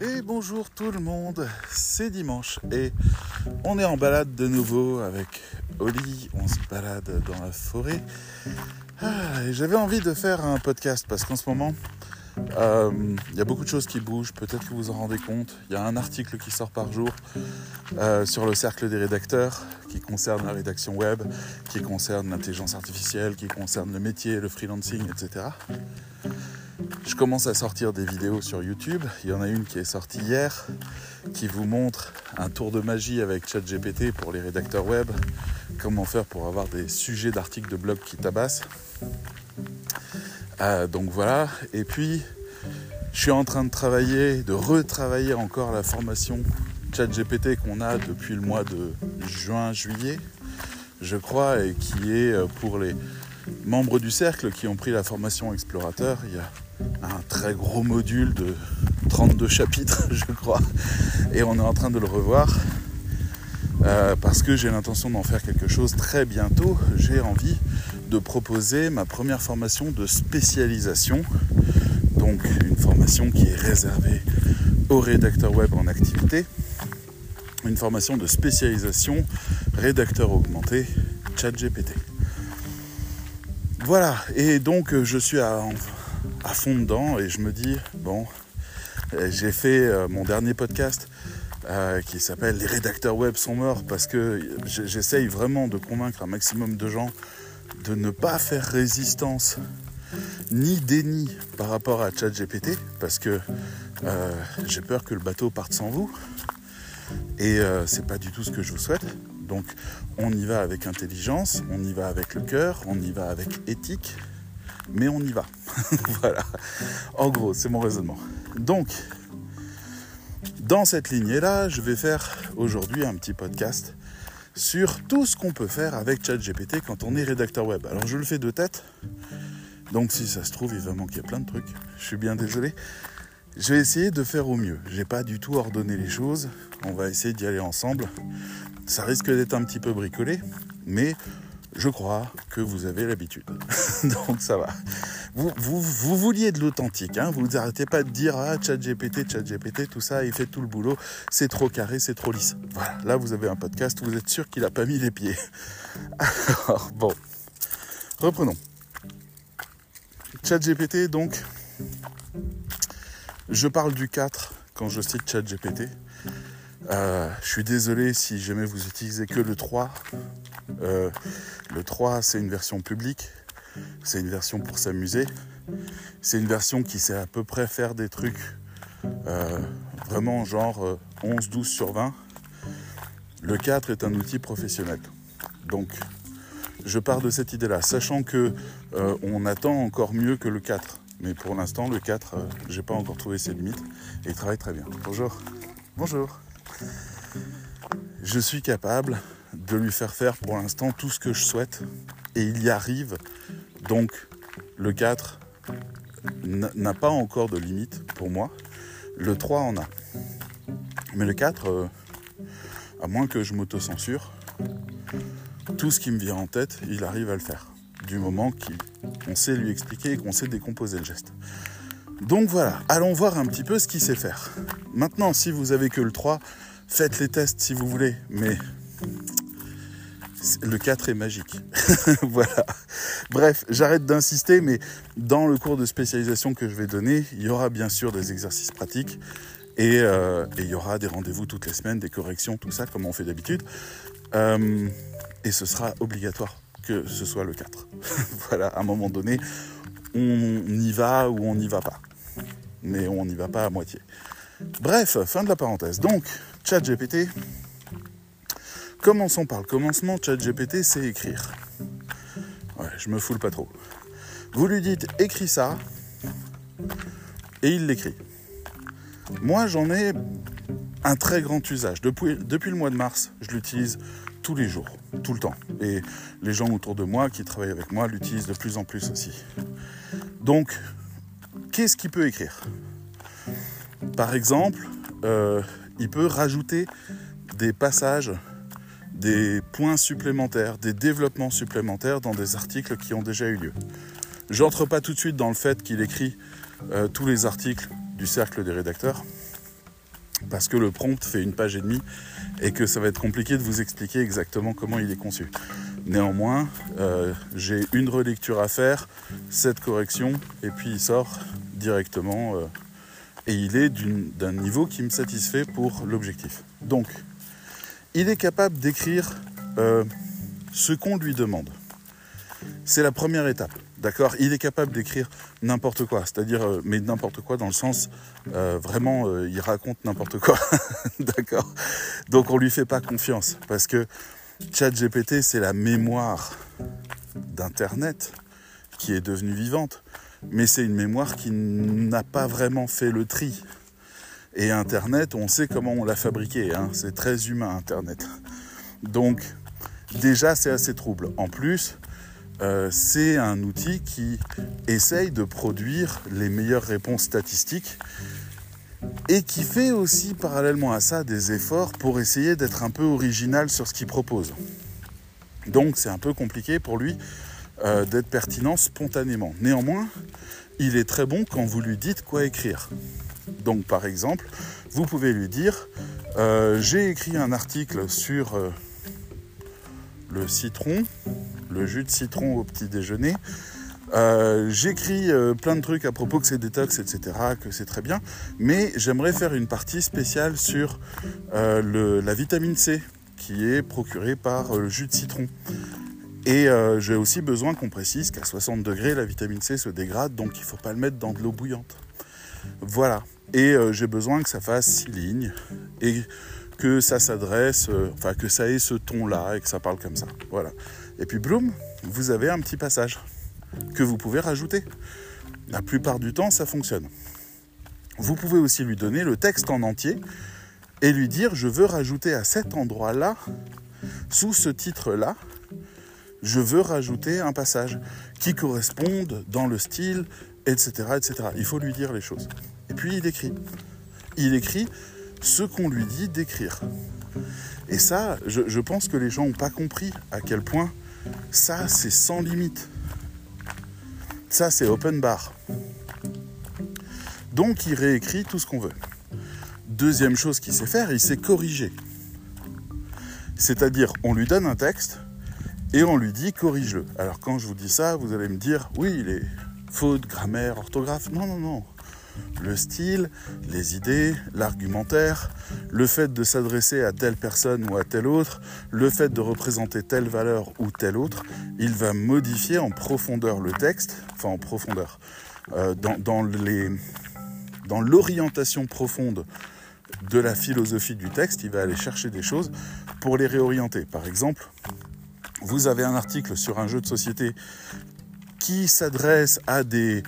Et bonjour tout le monde, c'est dimanche et on est en balade de nouveau avec Oli, on se balade dans la forêt. Ah, J'avais envie de faire un podcast parce qu'en ce moment, euh, il y a beaucoup de choses qui bougent, peut-être que vous en rendez compte. Il y a un article qui sort par jour euh, sur le cercle des rédacteurs qui concerne la rédaction web, qui concerne l'intelligence artificielle, qui concerne le métier, le freelancing, etc. Je commence à sortir des vidéos sur YouTube. Il y en a une qui est sortie hier qui vous montre un tour de magie avec ChatGPT pour les rédacteurs web. Comment faire pour avoir des sujets d'articles de blog qui tabassent. Euh, donc voilà. Et puis, je suis en train de travailler, de retravailler encore la formation ChatGPT qu'on a depuis le mois de juin-juillet, je crois, et qui est euh, pour les membres du cercle qui ont pris la formation explorateur. Il y a un très gros module de 32 chapitres, je crois, et on est en train de le revoir. Euh, parce que j'ai l'intention d'en faire quelque chose très bientôt. J'ai envie de proposer ma première formation de spécialisation. Donc une formation qui est réservée aux rédacteurs web en activité. Une formation de spécialisation rédacteur augmenté ChatGPT. Voilà, et donc euh, je suis à, à fond dedans et je me dis, bon, euh, j'ai fait euh, mon dernier podcast euh, qui s'appelle Les rédacteurs web sont morts parce que j'essaye vraiment de convaincre un maximum de gens de ne pas faire résistance ni déni par rapport à ChatGPT parce que j'ai peur que le bateau parte sans vous et c'est pas du tout ce que je vous souhaite. Donc on y va avec intelligence, on y va avec le cœur, on y va avec éthique, mais on y va. voilà. En gros, c'est mon raisonnement. Donc, dans cette lignée-là, je vais faire aujourd'hui un petit podcast sur tout ce qu'on peut faire avec ChatGPT quand on est rédacteur web. Alors, je le fais de tête. Donc, si ça se trouve, il va manquer plein de trucs. Je suis bien désolé. Je vais essayer de faire au mieux. J'ai pas du tout ordonné les choses. On va essayer d'y aller ensemble. Ça risque d'être un petit peu bricolé, mais je crois que vous avez l'habitude. Donc ça va. Vous, vous, vouliez de l'authentique, hein vous n'arrêtez pas de dire ah ChatGPT, ChatGPT, tout ça, il fait tout le boulot, c'est trop carré, c'est trop lisse. Voilà, là vous avez un podcast, vous êtes sûr qu'il n'a pas mis les pieds. Alors bon, reprenons. ChatGPT donc, je parle du 4 quand je cite ChatGPT. Euh, je suis désolé si jamais vous utilisez que le 3. Euh, le 3, c'est une version publique. C'est une version pour s'amuser. C'est une version qui sait à peu près faire des trucs euh, vraiment genre 11-12 sur 20. Le 4 est un outil professionnel. Donc, je pars de cette idée-là, sachant que on attend encore mieux que le 4. Mais pour l'instant, le 4, j'ai pas encore trouvé ses limites et il travaille très bien. Bonjour. Bonjour. Je suis capable de lui faire faire pour l'instant tout ce que je souhaite et il y arrive. Donc le 4 n'a pas encore de limite pour moi. Le 3 en a. Mais le 4, euh, à moins que je m'auto-censure, tout ce qui me vient en tête, il arrive à le faire. Du moment qu'on sait lui expliquer et qu'on sait décomposer le geste. Donc voilà, allons voir un petit peu ce qu'il sait faire. Maintenant, si vous avez que le 3, faites les tests si vous voulez, mais le 4 est magique. voilà. Bref, j'arrête d'insister, mais dans le cours de spécialisation que je vais donner, il y aura bien sûr des exercices pratiques et, euh, il y aura des rendez-vous toutes les semaines, des corrections, tout ça, comme on fait d'habitude. Euh, et ce sera obligatoire que ce soit le 4. voilà, à un moment donné, on y va ou on n'y va pas. Mais on n'y va pas à moitié. Bref, fin de la parenthèse. Donc, ChatGPT, commençons par le commencement. ChatGPT, c'est écrire. Ouais, je me foule pas trop. Vous lui dites écris ça, et il l'écrit. Moi, j'en ai un très grand usage. Depuis, depuis le mois de mars, je l'utilise tous les jours, tout le temps. Et les gens autour de moi qui travaillent avec moi l'utilisent de plus en plus aussi. Donc, qu'est-ce qu'il peut écrire? Par exemple, euh, il peut rajouter des passages, des points supplémentaires, des développements supplémentaires dans des articles qui ont déjà eu lieu. J'entre pas tout de suite dans le fait qu'il écrit euh, tous les articles du cercle des rédacteurs. parce que le prompt fait une page et demie et que ça va être compliqué de vous expliquer exactement comment il est conçu. Néanmoins, euh, j'ai une relecture à faire, cette correction, et puis il sort directement euh, et il est d'un niveau qui me satisfait pour l'objectif. Donc, il est capable d'écrire euh, ce qu'on lui demande. C'est la première étape. D'accord? Il est capable d'écrire n'importe quoi, c'est-à-dire, euh, mais n'importe quoi dans le sens, euh, vraiment, il raconte n'importe quoi. D'accord? Donc on lui fait pas confiance, parce que ChatGPT, c'est la mémoire d'Internet qui est devenue vivante, mais c'est une mémoire qui n'a pas vraiment fait le tri. Et Internet, on sait comment on l'a fabriqué, hein. c'est très humain Internet. Donc, déjà, c'est assez trouble. En plus, euh, c'est un outil qui essaye de produire les meilleures réponses statistiques et qui fait aussi parallèlement à ça des efforts pour essayer d'être un peu original sur ce qu'il propose. Donc c'est un peu compliqué pour lui euh, d'être pertinent spontanément. Néanmoins, il est très bon quand vous lui dites quoi écrire. Donc par exemple, vous pouvez lui dire, euh, j'ai écrit un article sur le citron, le jus de citron au petit déjeuner. Euh, j'écris euh, plein de trucs à propos que c'est détox, etc., que c'est très bien, mais j'aimerais faire une partie spéciale sur euh, la vitamine C qui est procurée par le jus de citron. Et j'ai aussi besoin qu'on précise qu'à 60 degrés, la vitamine C se dégrade, donc il ne faut pas le mettre dans de l'eau bouillante. Voilà. Et j'ai besoin que ça fasse 6 lignes et que ça s'adresse, enfin que ça ait ce ton-là et que ça parle comme ça. Voilà. Et puis Bloom, vous avez un petit passage que vous pouvez rajouter. La plupart du temps, ça fonctionne. Vous pouvez aussi lui donner le texte en entier et lui dire je veux rajouter à cet endroit-là, sous ce titre-là, je veux rajouter un passage qui corresponde dans le style, etc., etc. Il faut lui dire les choses. Et puis il écrit. Il écrit ce qu'on lui dit d'écrire. Et ça, je, pense que les gens n'ont pas compris à quel point ça, c'est sans limite. Ça, c'est open bar. Donc, il réécrit tout ce qu'on veut. Deuxième chose qu'il sait faire, il sait corriger. C'est-à-dire, on lui donne un texte et on lui dit corrige-le. Alors, quand je vous dis ça, vous allez me dire, oui, il est faute, grammaire, orthographe. Non, non, non le style, les idées, l'argumentaire, le fait de s'adresser à telle personne ou à telle autre, le fait de représenter telle valeur ou telle autre, il va modifier en profondeur le texte, enfin en profondeur, euh, dans, dans l'orientation profonde de la philosophie du texte, il va aller chercher des choses pour les réorienter. Par exemple, vous avez un article sur un jeu de société qui s'adresse à des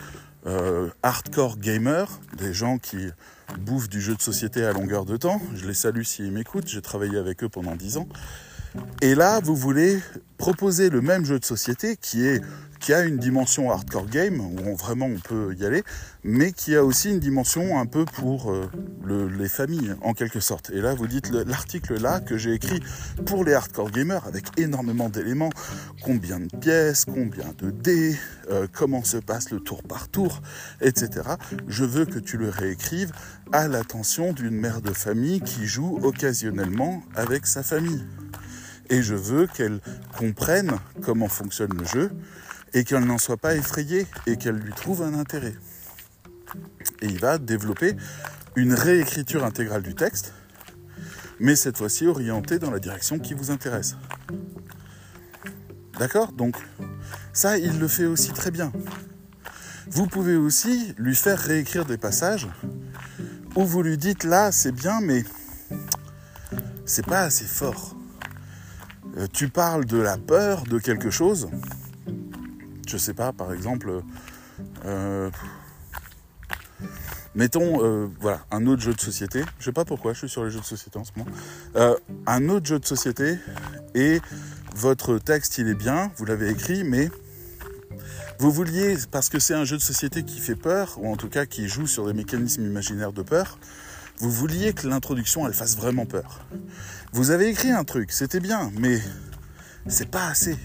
euh, hardcore gamers, des gens qui bouffent du jeu de société à longueur de temps. Je les salue s'ils m'écoutent, j'ai travaillé avec eux pendant 10 ans. Et là, vous voulez proposer le même jeu de société qui, a une dimension hardcore game, où vraiment on peut y aller, mais qui a aussi une dimension un peu pour euh, les familles, en quelque sorte. Et là, vous dites l'article là que j'ai écrit pour les hardcore gamers, avec énormément d'éléments, combien de pièces, combien de dés, euh, comment se passe le tour par tour, etc. Je veux que tu le réécrives à l'attention d'une mère de famille qui joue occasionnellement avec sa famille et je veux qu'elle comprenne comment fonctionne le jeu et qu'elle n'en soit pas effrayée et qu'elle lui trouve un intérêt. Et il va développer une réécriture intégrale du texte, mais cette fois-ci orientée dans la direction qui vous intéresse. D'accord? Donc ça, il le fait aussi très bien. Vous pouvez aussi lui faire réécrire des passages où vous lui dites là, c'est bien, mais c'est pas assez fort. Euh, tu parles de la peur de quelque chose, je sais pas, par exemple, euh, mettons, euh, voilà, un autre jeu de société, je sais pas pourquoi, je suis sur les jeux de société en ce moment, un autre jeu de société, et votre texte, il est bien, vous l'avez écrit, mais vous vouliez, parce que c'est un jeu de société qui fait peur, ou en tout cas qui joue sur des mécanismes imaginaires de peur, vous vouliez que l'introduction, elle fasse vraiment peur. Vous avez écrit un truc, c'était bien, mais c'est pas assez.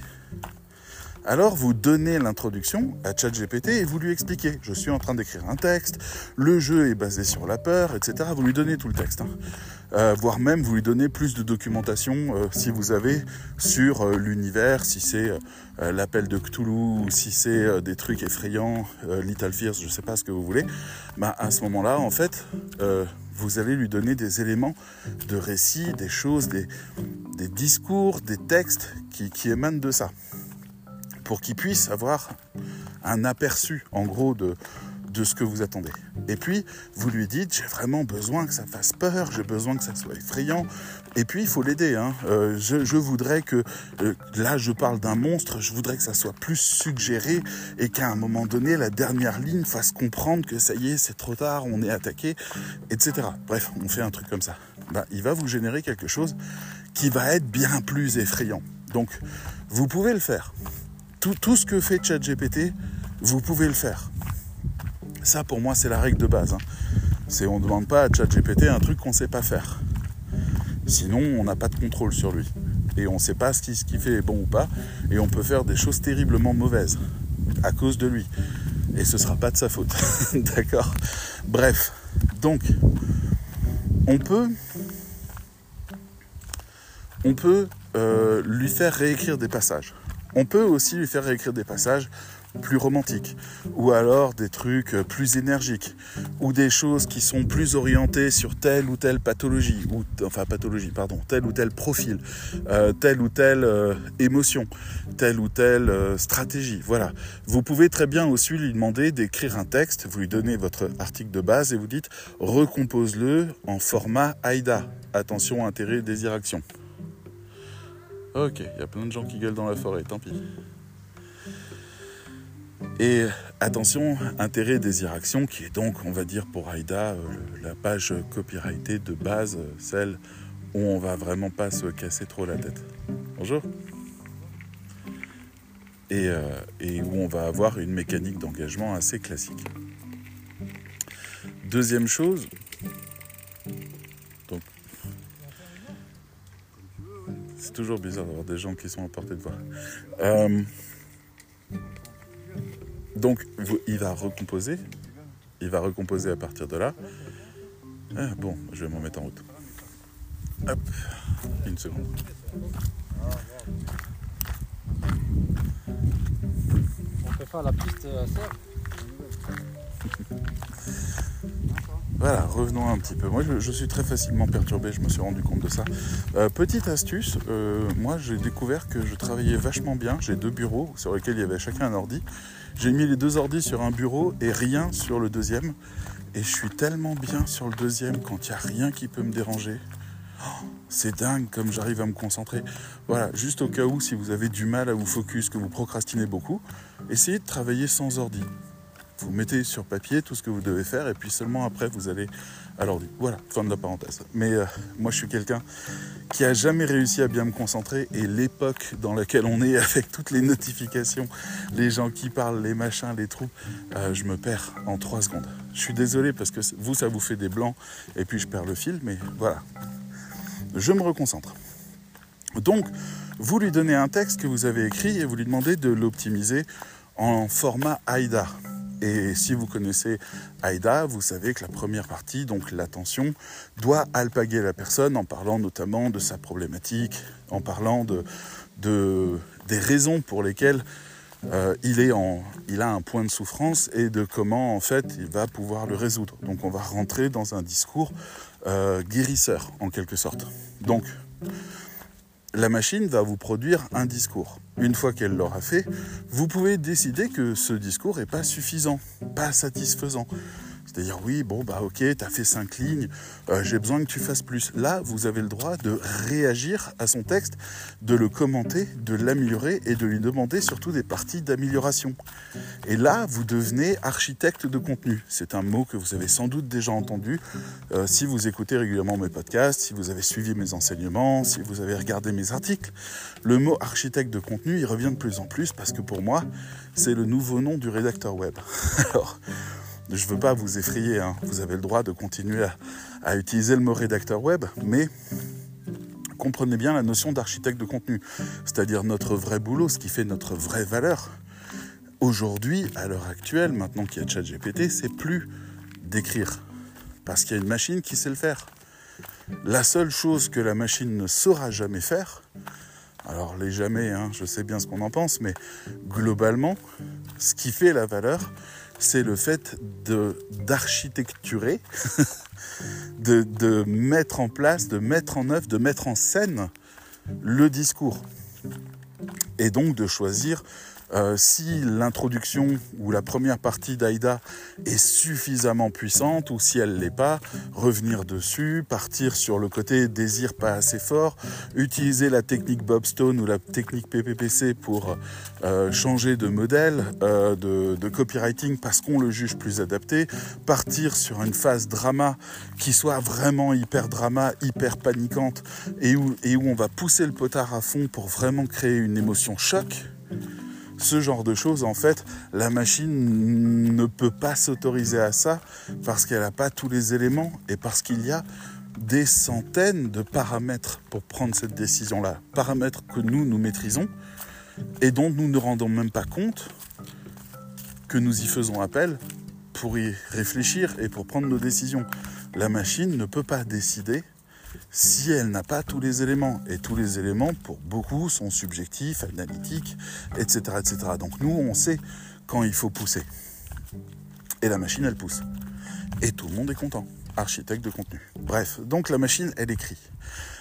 Alors vous donnez l'introduction à ChatGPT et vous lui expliquez, je suis en train d'écrire un texte, le jeu est basé sur la peur, etc. Vous lui donnez tout le texte. Hein. Euh, voire même vous lui donnez plus de documentation euh, si vous avez sur euh, l'univers, si c'est l'appel de Cthulhu si c'est des trucs effrayants, Little Fears, je ne sais pas ce que vous voulez. Bah, à ce moment-là, en fait, vous allez lui donner des éléments de récit, des choses, des, discours, des textes qui émanent de ça pour qu'il puisse avoir un aperçu, en gros, de, de ce que vous attendez. Et puis, vous lui dites, j'ai vraiment besoin que ça fasse peur, j'ai besoin que ça soit effrayant. Et puis, il faut l'aider. Hein. Euh, je, voudrais que, euh, là, je parle d'un monstre, je voudrais que ça soit plus suggéré et qu'à un moment donné, la dernière ligne fasse comprendre que ça y est, c'est trop tard, on est attaqué, etc. Bref, on fait un truc comme ça. Ben, il va vous générer quelque chose qui va être bien plus effrayant. Donc, vous pouvez le faire. Tout, ce que fait ChatGPT, vous pouvez le faire. Ça, pour moi, c'est la règle de base. Hein. C'est on ne demande pas à ChatGPT un truc qu'on ne sait pas faire. Sinon, on n'a pas de contrôle sur lui. Et on ne sait pas ce qu'il fait est bon ou pas. Et on peut faire des choses terriblement mauvaises à cause de lui. Et ce ne sera pas de sa faute. D'accord? Bref. Donc, on peut, on peut euh, lui faire réécrire des passages. On peut aussi lui faire réécrire des passages plus romantiques, ou alors des trucs plus énergiques, ou des choses qui sont plus orientées sur telle ou telle pathologie, ou enfin pathologie, pardon, tel ou tel profil, euh, telle ou telle euh, émotion, telle ou telle euh, stratégie. Voilà. Vous pouvez très bien aussi lui demander d'écrire un texte, vous lui donnez votre article de base et vous dites recompose-le en format AIDA. Attention, intérêt, désir, action. Ok, il y a plein de gens qui gueulent dans la forêt, tant pis. Et attention, intérêt, désir, action, qui est donc, on va dire pour Aïda, euh, la page copyrightée de base, celle où on va vraiment pas se casser trop la tête. Bonjour. Et, euh, et où on va avoir une mécanique d'engagement assez classique. Deuxième chose, c'est toujours bizarre d'avoir des gens qui sont à portée de voix. Euh, donc, il va recomposer. Il va recomposer à partir de là. Ah, bon, je vais m'en mettre en route. Hop, une seconde. On peut faire la piste à Voilà, revenons un petit peu. Moi, je, suis très facilement perturbé, je me suis rendu compte de ça. Euh, petite astuce, euh, moi, j'ai découvert que je travaillais vachement bien. J'ai deux bureaux sur lesquels il y avait chacun un ordi. J'ai mis les deux ordis sur un bureau et rien sur le deuxième. Et je suis tellement bien sur le deuxième quand il n'y a rien qui peut me déranger. Oh, c'est dingue comme j'arrive à me concentrer. Voilà, juste au cas où, si vous avez du mal à vous focus, que vous procrastinez beaucoup, essayez de travailler sans ordi. Vous mettez sur papier tout ce que vous devez faire et puis seulement après vous allez à l'ordi. Voilà, fin de la parenthèse. Mais euh, moi je suis quelqu'un qui a jamais réussi à bien me concentrer et l'époque dans laquelle on est avec toutes les notifications, les gens qui parlent, les machins, les trous, euh, je me perds en trois secondes. Je suis désolé parce que vous ça vous fait des blancs et puis je perds le fil, mais voilà. Je me reconcentre. Donc, vous lui donnez un texte que vous avez écrit et vous lui demandez de l'optimiser en format AIDA. Et si vous connaissez AIDA, vous savez que la première partie, donc l'attention, doit alpaguer la personne en parlant notamment de sa problématique, en parlant de, des raisons pour lesquelles euh, il, est en, il a un point de souffrance et de comment en fait il va pouvoir le résoudre. Donc on va rentrer dans un discours euh, guérisseur en quelque sorte. Donc la machine va vous produire un discours. Une fois qu'elle l'aura fait, vous pouvez décider que ce discours n'est pas suffisant, pas satisfaisant. C'est-à-dire, oui, bon, bah ok, tu fait cinq lignes, euh, j'ai besoin que tu fasses plus. Là, vous avez le droit de réagir à son texte, de le commenter, de l'améliorer et de lui demander surtout des parties d'amélioration. Et là, vous devenez architecte de contenu. C'est un mot que vous avez sans doute déjà entendu euh, si vous écoutez régulièrement mes podcasts, si vous avez suivi mes enseignements, si vous avez regardé mes articles. Le mot architecte de contenu, il revient de plus en plus parce que pour moi, c'est le nouveau nom du rédacteur web. Alors, je ne veux pas vous effrayer, hein. vous avez le droit de continuer à, utiliser le mot rédacteur web, mais comprenez bien la notion d'architecte de contenu, c'est-à-dire notre vrai boulot, ce qui fait notre vraie valeur. Aujourd'hui, à l'heure actuelle, maintenant qu'il y a ChatGPT, c'est plus d'écrire, parce qu'il y a une machine qui sait le faire. La seule chose que la machine ne saura jamais faire, alors les jamais, hein, je sais bien ce qu'on en pense, mais globalement, ce qui fait la valeur, c'est le fait d'architecturer, de, de mettre en place, de mettre en œuvre, de mettre en scène le discours. Et donc de choisir euh, si l'introduction ou la première partie d'Aïda est suffisamment puissante ou si elle l'est pas, revenir dessus, partir sur le côté désir pas assez fort, utiliser la technique Bobstone ou la technique PPPC pour euh, changer de modèle euh, de, copywriting parce qu'on le juge plus adapté, partir sur une phase drama qui soit vraiment hyper drama, hyper paniquante et où on va pousser le potard à fond pour vraiment créer une émotion choc ce genre de choses, en fait, la machine ne peut pas s'autoriser à ça parce qu'elle n'a pas tous les éléments et parce qu'il y a des centaines de paramètres pour prendre cette décision-là. Paramètres que nous, nous maîtrisons et dont nous ne rendons même pas compte que nous y faisons appel pour y réfléchir et pour prendre nos décisions. La machine ne peut pas décider si elle n'a pas tous les éléments. Et tous les éléments, pour beaucoup, sont subjectifs, analytiques, etc., etc. Donc nous, on sait quand il faut pousser. Et la machine, elle pousse. Et tout le monde est content. Architecte de contenu. Bref, donc la machine, elle écrit.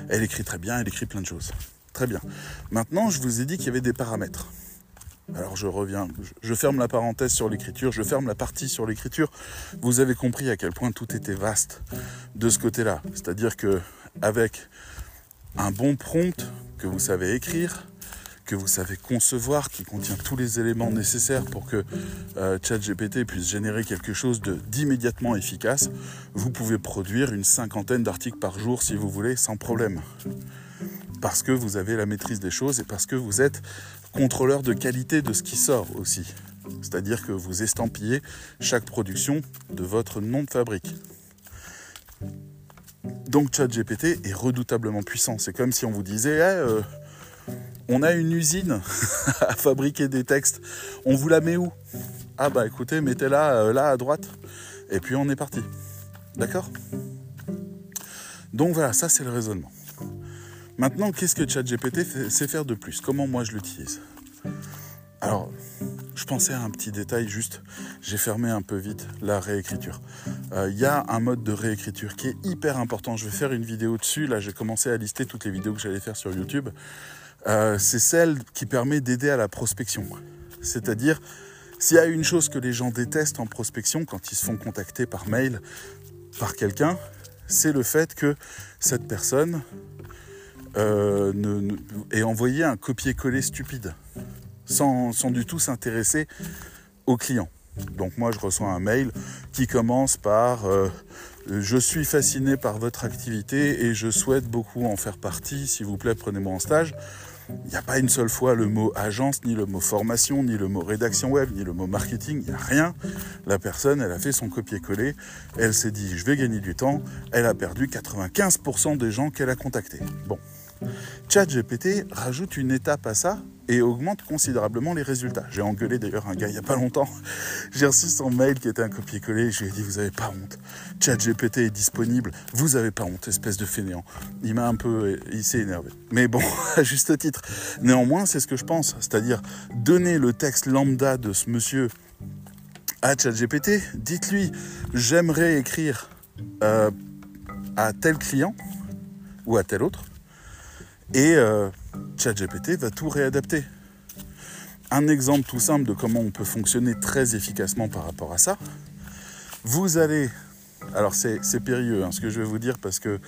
Elle écrit très bien, elle écrit plein de choses. Très bien. Maintenant, je vous ai dit qu'il y avait des paramètres. Alors je reviens, je ferme la parenthèse sur l'écriture, je ferme la partie sur l'écriture. Vous avez compris à quel point tout était vaste de ce côté-là. C'est-à-dire que avec un bon prompt que vous savez écrire, que vous savez concevoir, qui contient tous les éléments nécessaires pour que euh, ChatGPT puisse générer quelque chose d'immédiatement efficace, vous pouvez produire une cinquantaine d'articles par jour si vous voulez, sans problème. Parce que vous avez la maîtrise des choses et parce que vous êtes contrôleur de qualité de ce qui sort aussi. C'est-à-dire que vous estampillez chaque production de votre nom de fabrique. Donc ChatGPT est redoutablement puissant. C'est comme si on vous disait, eh, euh, on a une usine à fabriquer des textes. On vous la met où? Ah bah écoutez, mettez-la euh, là à droite. Et puis on est parti. D'accord? Donc voilà, ça c'est le raisonnement. Maintenant, qu'est-ce que ChatGPT sait faire de plus? Comment moi je l'utilise? Alors, je pensais à un petit détail juste, j'ai fermé un peu vite la réécriture. Il euh, y a un mode de réécriture qui est hyper important. Je vais faire une vidéo dessus. Là, j'ai commencé à lister toutes les vidéos que j'allais faire sur YouTube. Euh, c'est celle qui permet d'aider à la prospection. C'est-à-dire, s'il y a une chose que les gens détestent en prospection quand ils se font contacter par mail par quelqu'un, c'est le fait que cette personne euh, ait envoyé un copier-coller stupide sans, du tout s'intéresser au client. Donc moi je reçois un mail qui commence par euh, je suis fasciné par votre activité et je souhaite beaucoup en faire partie, s'il vous plaît prenez-moi en stage. Il n'y a pas une seule fois le mot agence, ni le mot formation, ni le mot rédaction web, ni le mot marketing, il n'y a rien. La personne, elle a fait son copier-coller, elle s'est dit je vais gagner du temps, elle a perdu 95% des gens qu'elle a contactés. Bon, ChatGPT rajoute une étape à ça et augmente considérablement les résultats. J'ai engueulé d'ailleurs un gars il n'y a pas longtemps. J'ai reçu son mail qui était un copier-coller. Je lui ai dit Vous n'avez pas honte. ChatGPT est disponible. Vous n'avez pas honte, espèce de fainéant. Il m'a un peu. Il s'est énervé. Mais bon, à juste titre. Néanmoins, c'est ce que je pense. C'est-à-dire donner le texte lambda de ce monsieur à ChatGPT. Dites-lui J'aimerais écrire euh, à tel client ou à tel autre et euh, ChatGPT va tout réadapter. Un exemple tout simple de comment on peut fonctionner très efficacement par rapport à ça. Vous allez... Alors c'est périlleux hein, ce que je vais vous dire parce que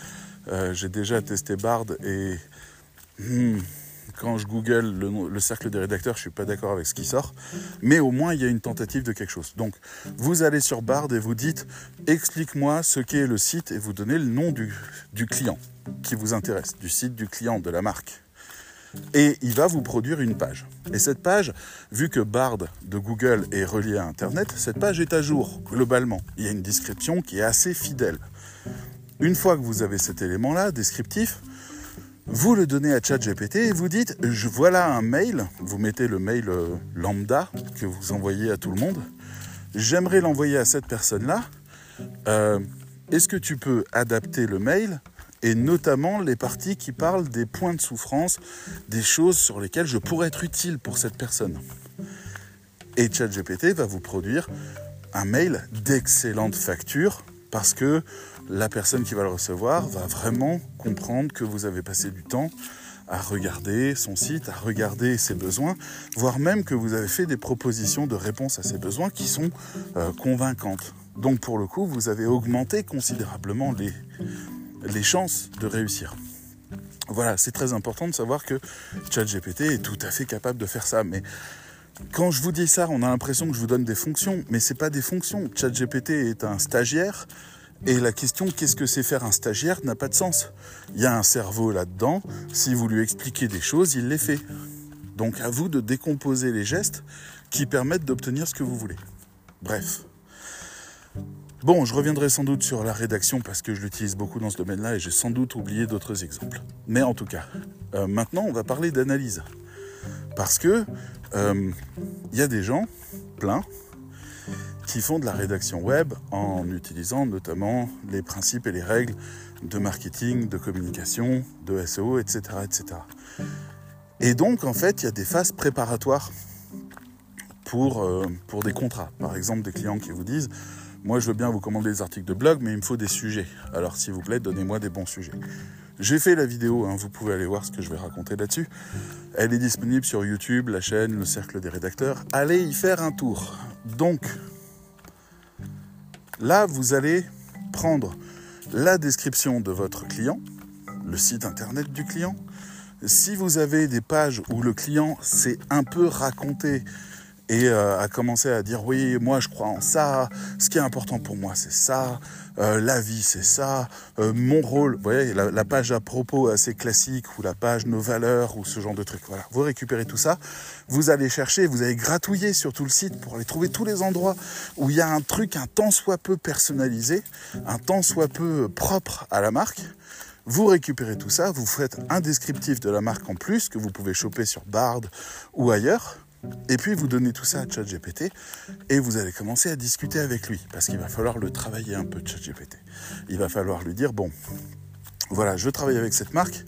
euh, j'ai déjà testé Bard et hmm, quand je google le, le, cercle des rédacteurs, je suis pas d'accord avec ce qui sort, mais au moins il y a une tentative de quelque chose. Donc vous allez sur Bard et vous dites explique-moi ce qu'est le site et vous donnez le nom du, du client qui vous intéresse, du site du client, de la marque. Et il va vous produire une page. Et cette page, vu que Bard de Google est relié à Internet, cette page est à jour globalement. Il y a une description qui est assez fidèle. Une fois que vous avez cet élément-là, descriptif, Vous le donnez à ChatGPT et vous dites je, voilà un mail, vous mettez le mail euh, lambda que vous envoyez à tout le monde. J'aimerais l'envoyer à cette personne-là. Euh, est-ce que tu peux adapter le mail et notamment les parties qui parlent des points de souffrance, des choses sur lesquelles je pourrais être utile pour cette personne? Et ChatGPT va vous produire un mail d'excellente facture parce que la personne qui va le recevoir va vraiment comprendre que vous avez passé du temps à regarder son site, à regarder ses besoins, voire même que vous avez fait des propositions de réponse à ses besoins qui sont euh, convaincantes. Donc pour le coup, vous avez augmenté considérablement les, les chances de réussir. Voilà, c'est très important de savoir que ChatGPT est tout à fait capable de faire ça. Mais quand je vous dis ça, on a l'impression que je vous donne des fonctions, mais ce n'est pas des fonctions. ChatGPT est un stagiaire et la question qu'est-ce que c'est faire un stagiaire n'a pas de sens. Il y a un cerveau là-dedans, si vous lui expliquez des choses, il les fait. Donc à vous de décomposer les gestes qui permettent d'obtenir ce que vous voulez. Bref. Bon, je reviendrai sans doute sur la rédaction parce que je l'utilise beaucoup dans ce domaine-là et j'ai sans doute oublié d'autres exemples. Mais en tout cas, euh, maintenant on va parler d'analyse. Parce que il euh, y a des gens, plein, qui font de la rédaction web en utilisant notamment les principes et les règles de marketing, de communication, de SEO, etc. etc. Et donc, en fait, il y a des phases préparatoires pour, euh, pour des contrats. Par exemple, des clients qui vous disent Moi, je veux bien vous commander des articles de blog, mais il me faut des sujets. Alors, s'il vous plaît, donnez-moi des bons sujets. J'ai fait la vidéo, hein, vous pouvez aller voir ce que je vais raconter là-dessus. Elle est disponible sur YouTube, la chaîne, le cercle des rédacteurs. Allez y faire un tour. Donc, Là, vous allez prendre la description de votre client, le site internet du client. Si vous avez des pages où le client s'est un peu raconté et euh, a commencé à dire oui, moi je crois en ça, ce qui est important pour moi c'est ça, euh, la vie c'est ça, euh, mon rôle, vous voyez, la, page à propos assez classique ou la page nos valeurs ou ce genre de trucs. Voilà, vous récupérez tout ça, vous allez chercher, vous allez gratouiller sur tout le site pour aller trouver tous les endroits où il y a un truc un tant soit peu personnalisé, un tant soit peu propre à la marque. Vous récupérez tout ça, vous faites un descriptif de la marque en plus que vous pouvez choper sur Bard ou ailleurs et puis vous donnez tout ça à ChatGPT et vous allez commencer à discuter avec lui parce qu'il va falloir le travailler un peu ChatGPT. Il va falloir lui dire bon, voilà, je travaille avec cette marque,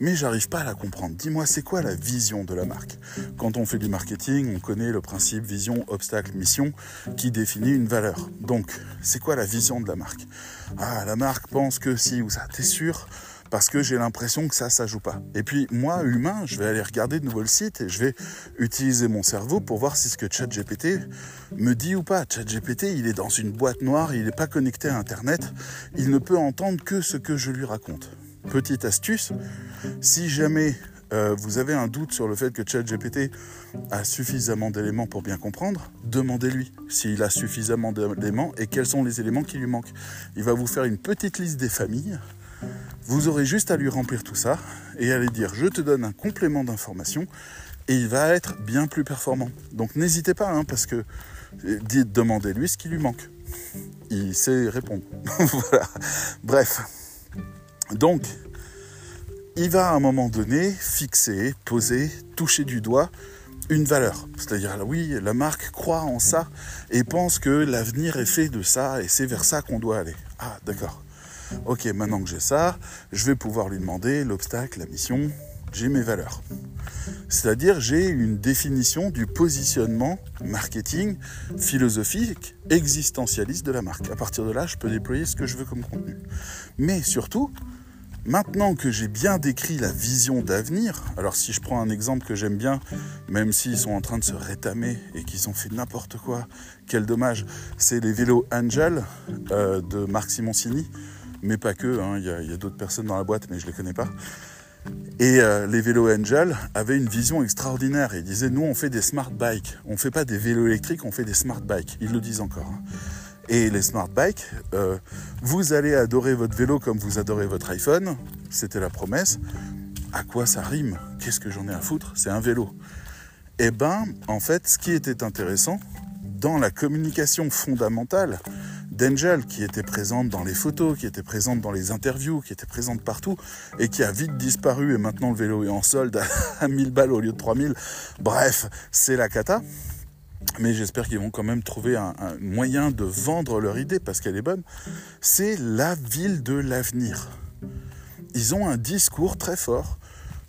mais j'arrive pas à la comprendre. Dis-moi, c'est quoi la vision de la marque? Quand on fait du marketing, on connaît le principe vision, obstacle, mission qui définit une valeur. Donc, c'est quoi la vision de la marque? Ah, la marque pense que si ou ça, t'es sûr? Parce que j'ai l'impression que ça, ça joue pas. Et puis moi, humain, je vais aller regarder de nouveau le site et je vais utiliser mon cerveau pour voir si ce que ChatGPT me dit ou pas. ChatGPT, il est dans une boîte noire, il n'est pas connecté à Internet, il ne peut entendre que ce que je lui raconte. Petite astuce, si jamais euh, vous avez un doute sur le fait que ChatGPT a suffisamment d'éléments pour bien comprendre, demandez-lui s'il a suffisamment d'éléments et quels sont les éléments qui lui manquent. Il va vous faire une petite liste des familles vous aurez juste à lui remplir tout ça et à lui dire je te donne un complément d'information et il va être bien plus performant. Donc n'hésitez pas hein, parce que dites demandez-lui ce qui lui manque. Il sait répondre. Bref. Donc, il va à un moment donné fixer, poser, toucher du doigt une valeur. C'est-à-dire, oui, la marque croit en ça et pense que l'avenir est fait de ça et c'est vers ça qu'on doit aller. Ah, d'accord. Ok, maintenant que j'ai ça, je vais pouvoir lui demander l'obstacle, la mission, j'ai mes valeurs. C'est-à-dire j'ai une définition du positionnement marketing philosophique existentialiste de la marque. À partir de là, je peux déployer ce que je veux comme contenu. Mais surtout, maintenant que j'ai bien décrit la vision d'avenir, alors si je prends un exemple que j'aime bien, même s'ils sont en train de se rétamer et qu'ils ont fait n'importe quoi, quel dommage, c'est les vélos Angel euh, de Marc Simoncini mais pas que, hein. il y a, d'autres personnes dans la boîte, mais je ne les connais pas. Et euh, les vélos Angel avaient une vision extraordinaire. Ils disaient, nous, on fait des smart bikes. On ne fait pas des vélos électriques, on fait des smart bikes. Ils le disent encore. Hein. Et les smart bikes, euh, vous allez adorer votre vélo comme vous adorez votre iPhone. C'était la promesse. À quoi ça rime? Qu'est-ce que j'en ai à foutre? C'est un vélo. Eh ben, en fait, ce qui était intéressant dans la communication fondamentale d'Angel qui était présente dans les photos, qui était présente dans les interviews, qui était présente partout et qui a vite disparu et maintenant le vélo est en solde à 1000 balles au lieu de 3000. Bref, c'est la cata. Mais j'espère qu'ils vont quand même trouver un, un, moyen de vendre leur idée parce qu'elle est bonne. C'est la ville de l'avenir. Ils ont un discours très fort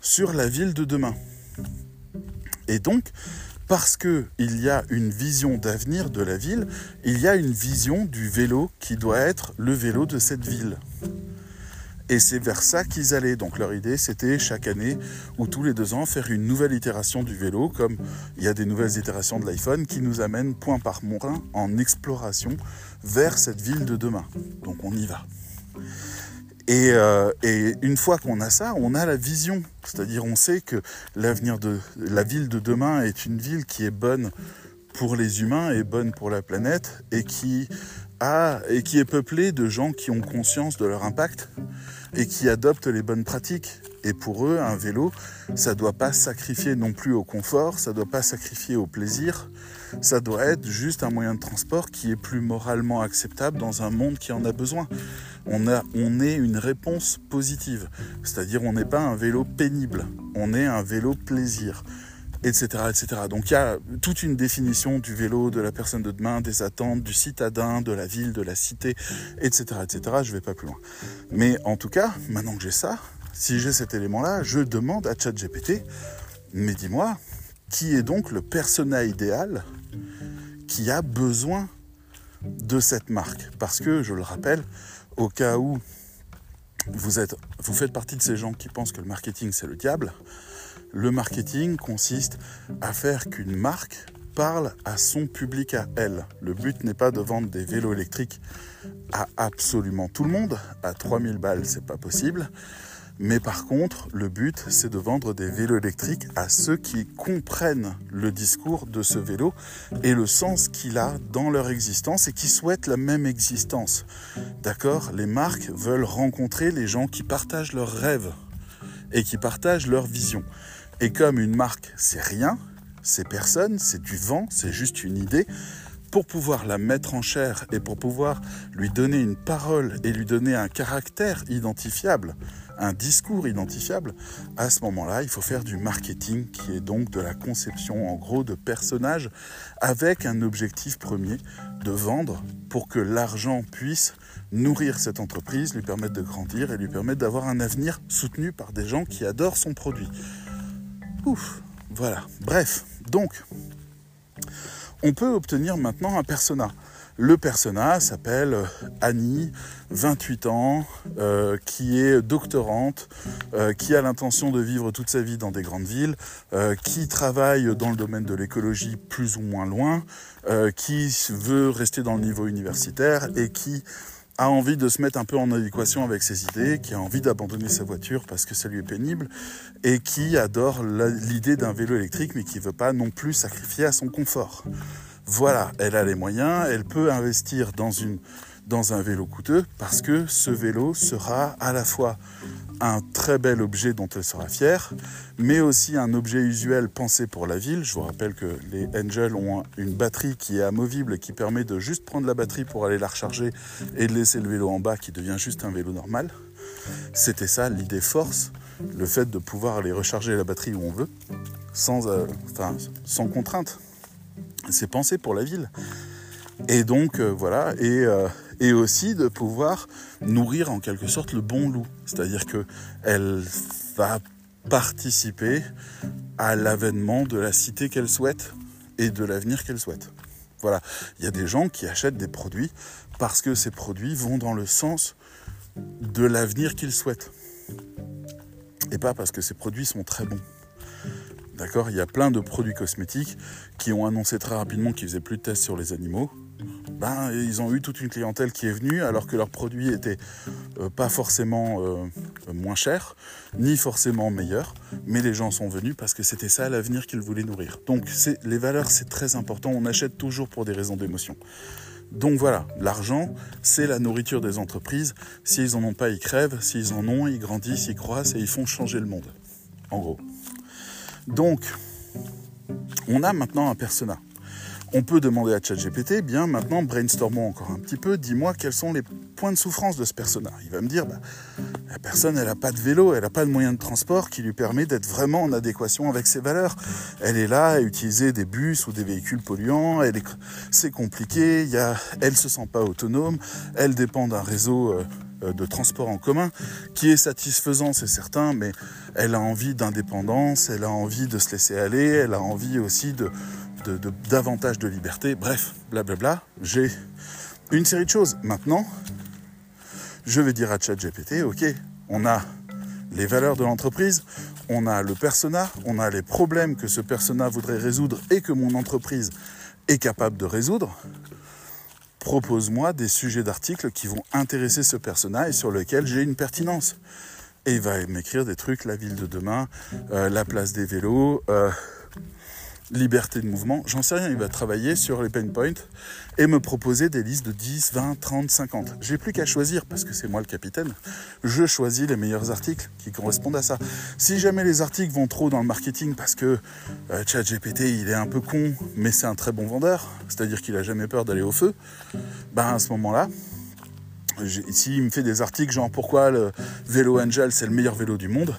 sur la ville de demain. Et donc, parce qu'il y a une vision d'avenir de la ville, il y a une vision du vélo qui doit être le vélo de cette ville. Et c'est vers ça qu'ils allaient. Donc leur idée, c'était chaque année ou tous les deux ans faire une nouvelle itération du vélo, comme il y a des nouvelles itérations de l'iPhone qui nous amènent point par point en exploration vers cette ville de demain. Donc on y va. Et, euh, et, une fois qu'on a ça, on a la vision. C'est-à-dire, on sait que l'avenir de la ville de demain est une ville qui est bonne pour les humains et bonne pour la planète et qui est peuplée de gens qui ont conscience de leur impact et qui adoptent les bonnes pratiques. Et pour eux, un vélo, ça doit pas sacrifier non plus au confort, ça doit pas sacrifier au plaisir, ça doit être juste un moyen de transport qui est plus moralement acceptable dans un monde qui en a besoin. On, a, on est une réponse positive, c'est-à-dire on n'est pas un vélo pénible, on est un vélo plaisir, etc., etc. Donc il y a toute une définition du vélo, de la personne de demain, des attentes, du citadin, de la ville, de la cité, etc., etc. Je vais pas plus loin. Mais en tout cas, maintenant que j'ai ça, si j'ai cet élément-là, je demande à ChatGPT, mais dis-moi, qui est donc le persona idéal qui a besoin de cette marque? Parce que, je le rappelle, au cas où vous, êtes, vous faites partie de ces gens qui pensent que le marketing c'est le diable, le marketing consiste à faire qu'une marque parle à son public à elle. Le but n'est pas de vendre des vélos électriques à absolument tout le monde. À 3000 balles, c'est pas possible. Mais par contre, le but, c'est de vendre des vélos électriques à ceux qui comprennent le discours de ce vélo et le sens qu'il a dans leur existence et qui souhaitent la même existence. D'accord? Les marques veulent rencontrer les gens qui partagent leurs rêves et qui partagent leur vision. Et comme une marque, c'est rien, c'est personne, c'est du vent, c'est juste une idée, pour pouvoir la mettre en chair et pour pouvoir lui donner une parole et lui donner un caractère identifiable, un discours identifiable, à ce moment-là, il faut faire du marketing qui est donc de la conception en gros de personnages avec un objectif premier de vendre pour que l'argent puisse nourrir cette entreprise, lui permettre de grandir et lui permettre d'avoir un avenir soutenu par des gens qui adorent son produit. Ouf, voilà. Bref, donc, on peut obtenir maintenant un persona. Le persona s'appelle Annie, 28 ans, euh, qui est doctorante, euh, qui a l'intention de vivre toute sa vie dans des grandes villes, euh, qui travaille dans le domaine de l'écologie plus ou moins loin, euh, qui veut rester dans le niveau universitaire et qui a envie de se mettre un peu en adéquation avec ses idées, qui a envie d'abandonner sa voiture parce que ça lui est pénible, et qui adore l'idée d'un vélo électrique, mais qui ne veut pas non plus sacrifier à son confort. Voilà, elle a les moyens, elle peut investir dans, dans un vélo coûteux parce que ce vélo sera à la fois un très bel objet dont elle sera fière, mais aussi un objet usuel pensé pour la ville. Je vous rappelle que les Angel ont une batterie qui est amovible, qui permet de juste prendre la batterie pour aller la recharger et de laisser le vélo en bas qui devient juste un vélo normal. C'était ça l'idée force, le fait de pouvoir aller recharger la batterie où on veut, sans, euh, contrainte c'est pensé pour la ville. Et donc euh, voilà, et, euh, et, aussi de pouvoir nourrir en quelque sorte le bon loup. C'est-à-dire que elle va participer à l'avènement de la cité qu'elle souhaite et de l'avenir qu'elle souhaite. Voilà, il y a des gens qui achètent des produits parce que ces produits vont dans le sens de l'avenir qu'ils souhaitent. Et pas parce que ces produits sont très bons. D'accord? Il y a plein de produits cosmétiques qui ont annoncé très rapidement qu'ils faisaient plus de tests sur les animaux. Ben, ils ont eu toute une clientèle qui est venue alors que leurs produits étaient euh, pas forcément euh, moins chers, ni forcément meilleurs, mais les gens sont venus parce que c'était ça l'avenir qu'ils voulaient nourrir. Donc les valeurs, c'est très important. On achète toujours pour des raisons d'émotion. Donc voilà, l'argent, c'est la nourriture des entreprises. S'ils en ont pas, ils crèvent. S'ils en ont, ils grandissent, ils croissent et ils font changer le monde. En gros. Donc, on a maintenant un persona. On peut demander à ChatGPT, bien maintenant, brainstormons encore un petit peu, dis-moi quels sont les points de souffrance de ce personnage? Il va me dire, bah, la personne, elle n'a pas de vélo, elle n'a pas de moyen de transport qui lui permet d'être vraiment en adéquation avec ses valeurs. Elle est là à utiliser des bus ou des véhicules polluants, c'est compliqué, y a, elle se sent pas autonome, elle dépend d'un réseau euh, de transport en commun qui est satisfaisant, c'est certain, mais elle a envie d'indépendance, elle a envie de se laisser aller, elle a envie aussi de de, davantage de liberté, bref, blablabla. J'ai une série de choses. Maintenant, je vais dire à ChatGPT, ok, on a les valeurs de l'entreprise, on a le persona, on a les problèmes que ce persona voudrait résoudre et que mon entreprise est capable de résoudre. Propose-moi des sujets d'articles qui vont intéresser ce persona et sur lesquels j'ai une pertinence. Et il va m'écrire des trucs, la ville de demain, euh, la place des vélos, euh, liberté de mouvement, j'en sais rien, il va travailler sur les pain points et me proposer des listes de 10, 20, 30, 50. J'ai plus qu'à choisir parce que c'est moi le capitaine. Je choisis les meilleurs articles qui correspondent à ça. Si jamais les articles vont trop dans le marketing parce que euh, ChatGPT il est un peu con, mais c'est un très bon vendeur, c'est-à-dire qu'il a jamais peur d'aller au feu, ben à ce moment-là, s'il me fait des articles genre pourquoi le vélo Angel c'est le meilleur vélo du monde,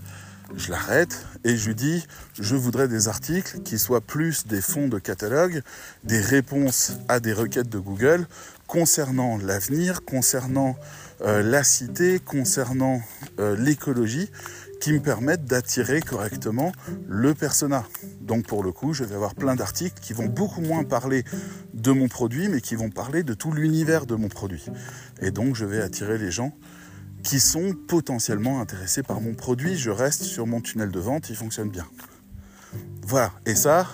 je l'arrête et je lui dis je voudrais des articles qui soient plus des fonds de catalogue, des réponses à des requêtes de Google concernant l'avenir, concernant euh, la cité, concernant euh, l'écologie, qui me permettent d'attirer correctement le persona. Donc pour le coup, je vais avoir plein d'articles qui vont beaucoup moins parler de mon produit, mais qui vont parler de tout l'univers de mon produit. Et donc je vais attirer les gens qui sont potentiellement intéressés par mon produit. Je reste sur mon tunnel de vente, il fonctionne bien. Voilà, et ça,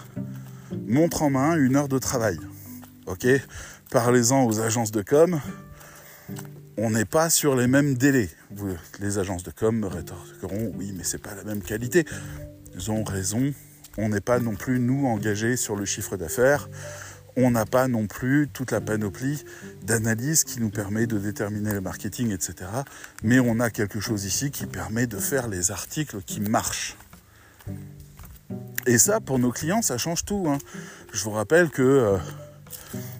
montre en main une heure de travail. Ok Parlez-en aux agences de com. On n'est pas sur les mêmes délais. les agences de com me rétorqueront oui, mais c'est pas la même qualité. Ils ont raison. On n'est pas non plus nous engagés sur le chiffre d'affaires on n'a pas non plus toute la panoplie d'analyse qui nous permet de déterminer le marketing, etc. Mais on a quelque chose ici qui permet de faire les articles qui marchent. Et ça, pour nos clients, ça change tout. Hein. Je vous rappelle que euh,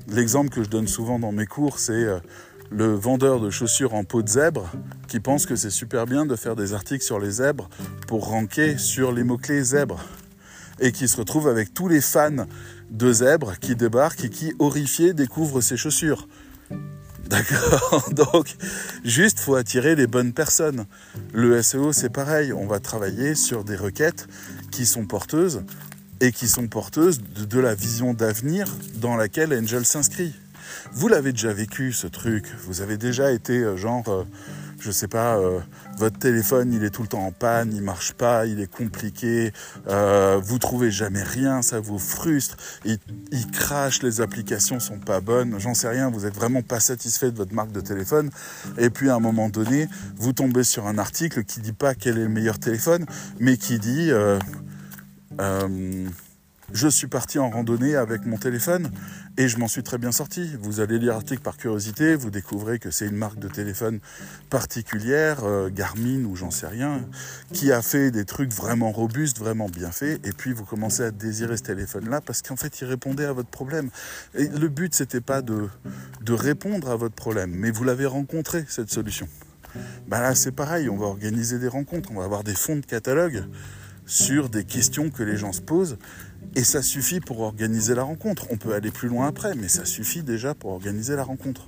l'exemple que je donne souvent dans mes cours, c'est euh, le vendeur de chaussures en peau de zèbre qui pense que c'est super bien de faire des articles sur les zèbres pour ranker sur les mots-clés zèbres et qui se retrouve avec tous les fans de zèbres qui débarquent et qui, horrifiés, découvrent ses chaussures. D'accord Donc, juste, faut attirer les bonnes personnes. Le SEO, c'est pareil. On va travailler sur des requêtes qui sont porteuses et qui sont porteuses de, la vision d'avenir dans laquelle Angel s'inscrit. Vous l'avez déjà vécu, ce truc. Vous avez déjà été euh, genre... Euh, je sais pas, euh, votre téléphone il est tout le temps en panne, il marche pas, il est compliqué, euh, vous trouvez jamais rien, ça vous frustre, il, crache, les applications sont pas bonnes, j'en sais rien, vous êtes vraiment pas satisfait de votre marque de téléphone, et puis à un moment donné, vous tombez sur un article qui dit pas quel est le meilleur téléphone, mais qui dit euh, je suis parti en randonnée avec mon téléphone et je m'en suis très bien sorti. Vous allez lire l'article par curiosité, vous découvrez que c'est une marque de téléphone particulière, euh, Garmin ou j'en sais rien, qui a fait des trucs vraiment robustes, vraiment bien faits, et puis vous commencez à désirer ce téléphone-là parce qu'en fait il répondait à votre problème. Et le but c'était pas de, de répondre à votre problème, mais vous l'avez rencontré cette solution. Ben là c'est pareil, on va organiser des rencontres, on va avoir des fonds de catalogue sur des questions que les gens se posent et ça suffit pour organiser la rencontre. On peut aller plus loin après, mais ça suffit déjà pour organiser la rencontre.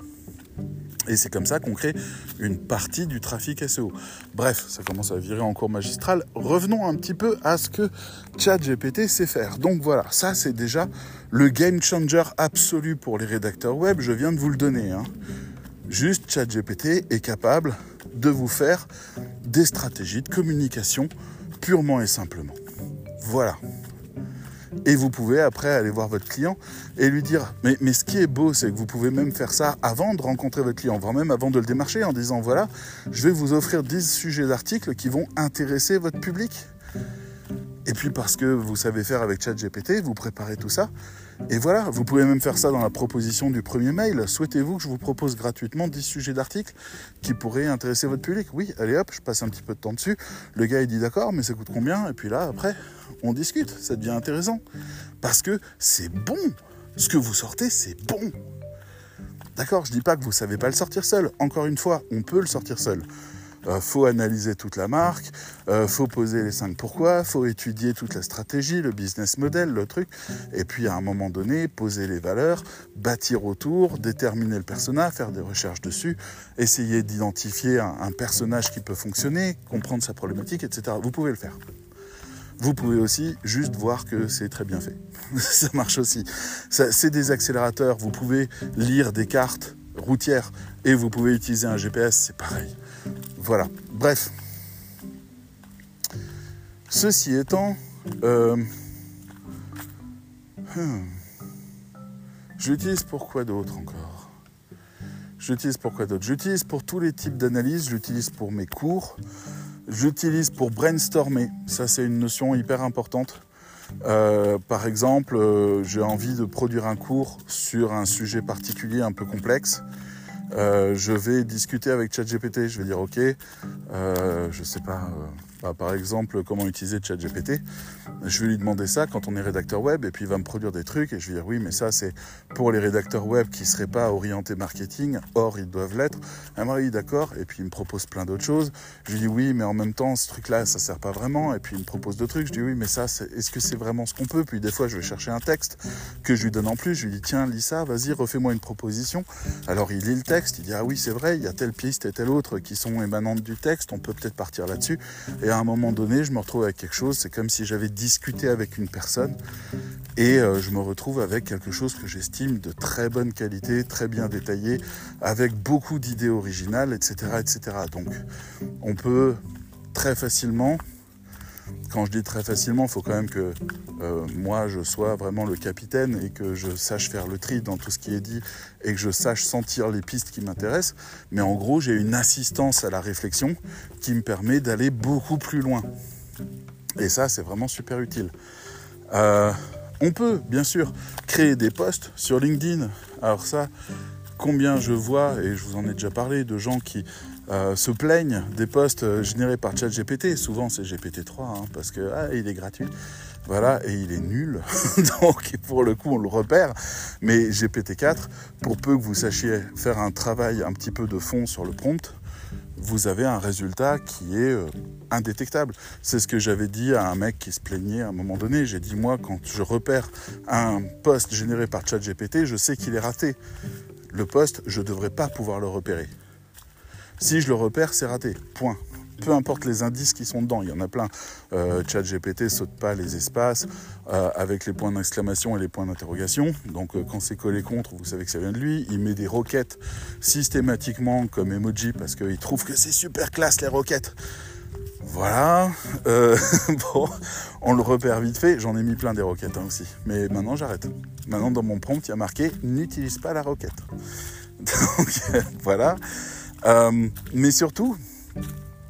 Et c'est comme ça qu'on crée une partie du trafic SEO. Bref, ça commence à virer en cours magistral. Revenons un petit peu à ce que ChatGPT sait faire. Donc voilà, ça c'est déjà le game changer absolu pour les rédacteurs web. Je viens de vous le donner. Hein. Juste ChatGPT est capable de vous faire des stratégies de communication purement et simplement. Voilà. Et vous pouvez après aller voir votre client et lui dire, mais, ce qui est beau, c'est que vous pouvez même faire ça avant de rencontrer votre client, voire même avant de le démarcher en disant, voilà, je vais vous offrir 10 sujets d'articles qui vont intéresser votre public. Et puis parce que vous savez faire avec ChatGPT, vous préparez tout ça. Et voilà, vous pouvez même faire ça dans la proposition du premier mail. Souhaitez-vous que je vous propose gratuitement 10 sujets d'articles qui pourraient intéresser votre public? Oui, allez hop, je passe un petit peu de temps dessus. Le gars il dit d'accord, mais ça coûte combien? Et puis là, après, on discute, ça devient intéressant. Parce que c'est bon. Ce que vous sortez, c'est bon. D'accord, je dis pas que vous savez pas le sortir seul. Encore une fois, on peut le sortir seul. Euh, faut analyser toute la marque, euh, faut poser les cinq pourquoi, faut étudier toute la stratégie, le business model, le truc, et puis à un moment donné, poser les valeurs, bâtir autour, déterminer le personnage, faire des recherches dessus, essayer d'identifier un personnage qui peut fonctionner, comprendre sa problématique, etc. Vous pouvez le faire. Vous pouvez aussi juste voir que c'est très bien fait. ça marche aussi. C'est des accélérateurs. Vous pouvez lire des cartes routières et vous pouvez utiliser un GPS, c'est pareil. Voilà. Bref. Ceci étant, euh, hmm, j'utilise pour quoi d'autre encore? J'utilise pour quoi d'autre? J'utilise pour tous les types d'analyses, j'utilise pour mes cours, j'utilise pour brainstormer. Ça, c'est une notion hyper importante. Euh, par exemple, euh, j'ai envie de produire un cours sur un sujet particulier un peu complexe. Euh, je vais discuter avec ChatGPT. Je vais dire OK, euh, je sais pas, euh, bah, par exemple, comment utiliser ChatGPT. Je vais lui demander ça quand on est rédacteur web et puis il va me produire des trucs et je vais dire oui, mais ça c'est pour les rédacteurs web qui seraient pas orientés marketing. Or ils doivent l'être. Ah oui, d'accord. Et puis il me propose plein d'autres choses. Je lui dis oui, mais en même temps ce truc-là ça sert pas vraiment. Et puis il me propose d'autres trucs. Je dis oui, mais ça est-ce que c'est vraiment ce qu'on peut? Puis des fois je vais chercher un texte que je lui donne en plus. Je lui dis tiens lis ça, vas-y refais-moi une proposition. Alors il lit le texte. Il dit ah oui c'est vrai, il y a telle piste et telle autre qui sont émanantes du texte. On peut peut-être partir là-dessus. À un moment donné, je me retrouve avec quelque chose. C'est comme si j'avais discuté avec une personne et euh, je me retrouve avec quelque chose que j'estime de très bonne qualité, très bien détaillé, avec beaucoup d'idées originales, etc., etc. Donc, on peut très facilement quand je dis très facilement, il faut quand même que euh, moi je sois vraiment le capitaine et que je sache faire le tri dans tout ce qui est dit et que je sache sentir les pistes qui m'intéressent. Mais en gros, j'ai une assistance à la réflexion qui me permet d'aller beaucoup plus loin. Et ça, c'est vraiment super utile. Euh, on peut, bien sûr, créer des posts sur LinkedIn. Alors ça, combien je vois, et je vous en ai déjà parlé, de gens qui euh, se plaignent des posts euh, générés par ChatGPT. Souvent, c'est GPT-3 hein, parce que ah, il est gratuit. Voilà, et il est nul. Donc, pour le coup, on le repère. Mais GPT-4, pour peu que vous sachiez faire un travail un petit peu de fond sur le prompt, vous avez un résultat qui est euh, indétectable. C'est ce que j'avais dit à un mec qui se plaignait à un moment donné. J'ai dit, moi, quand je repère un post généré par ChatGPT, je sais qu'il est raté. Le post, je ne devrais pas pouvoir le repérer. Si je le repère, c'est raté. Point. Peu importe les indices qui sont dedans, il y en a plein. Euh, ChatGPT saute pas les espaces euh, avec les points d'exclamation et les points d'interrogation. Donc euh, quand c'est collé contre, vous savez que ça vient de lui. Il met des roquettes systématiquement comme emoji parce qu'il trouve que c'est super classe les roquettes. Voilà. Bon, on le repère vite fait. J'en ai mis plein des roquettes hein, aussi. Mais maintenant j'arrête. Maintenant dans mon prompt, il y a marqué n'utilise pas la roquette. Donc voilà. Euh, mais surtout,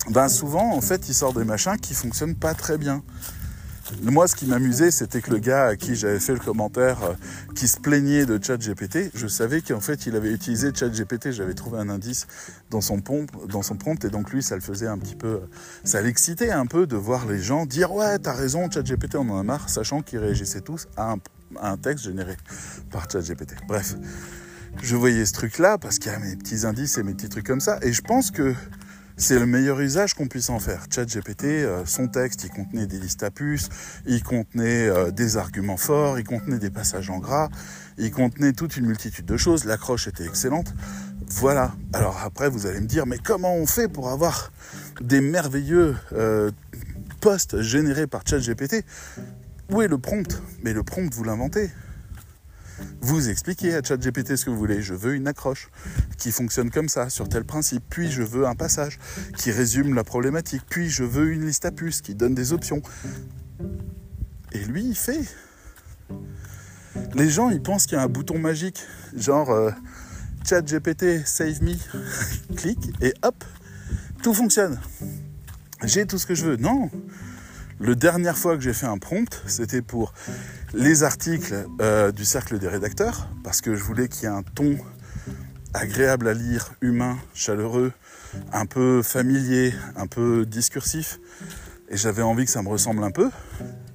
ben souvent, en fait, il sort des machins qui fonctionnent pas très bien. Moi, ce qui m'amusait, c'était que le gars à qui j'avais fait le commentaire, euh, qui se plaignait de ChatGPT, je savais qu'en fait, il avait utilisé ChatGPT. J'avais trouvé un indice dans son, pompe, dans son prompt, et donc lui, ça le faisait un petit peu, ça l'excitait un peu de voir les gens dire ouais, t'as raison, ChatGPT, on en a marre, sachant qu'ils réagissaient tous à un, à un texte généré par ChatGPT. Bref je voyais ce truc-là parce qu'il y a mes petits indices et mes petits trucs comme ça. Et je pense que c'est le meilleur usage qu'on puisse en faire. ChatGPT, euh, son texte, il contenait des listes à puces, il contenait euh, des arguments forts, il contenait des passages en gras, il contenait toute une multitude de choses. L'accroche était excellente. Voilà. Alors après, vous allez me dire, mais comment on fait pour avoir des merveilleux euh, posts générés par ChatGPT? Où est le prompt? Mais le prompt, vous l'inventez. Vous expliquez à ChatGPT ce que vous voulez. Je veux une accroche qui fonctionne comme ça, sur tel principe. Puis je veux un passage qui résume la problématique. Puis je veux une liste à puces qui donne des options. Et lui, il fait. Les gens, ils pensent qu'il y a un bouton magique, genre euh, ChatGPT, save me, clique et hop, tout fonctionne. J'ai tout ce que je veux. Non, le dernière fois que j'ai fait un prompt, c'était pour les articles euh, du cercle des rédacteurs, parce que je voulais qu'il y ait un ton agréable à lire, humain, chaleureux, un peu familier, un peu discursif. Et j'avais envie que ça me ressemble un peu.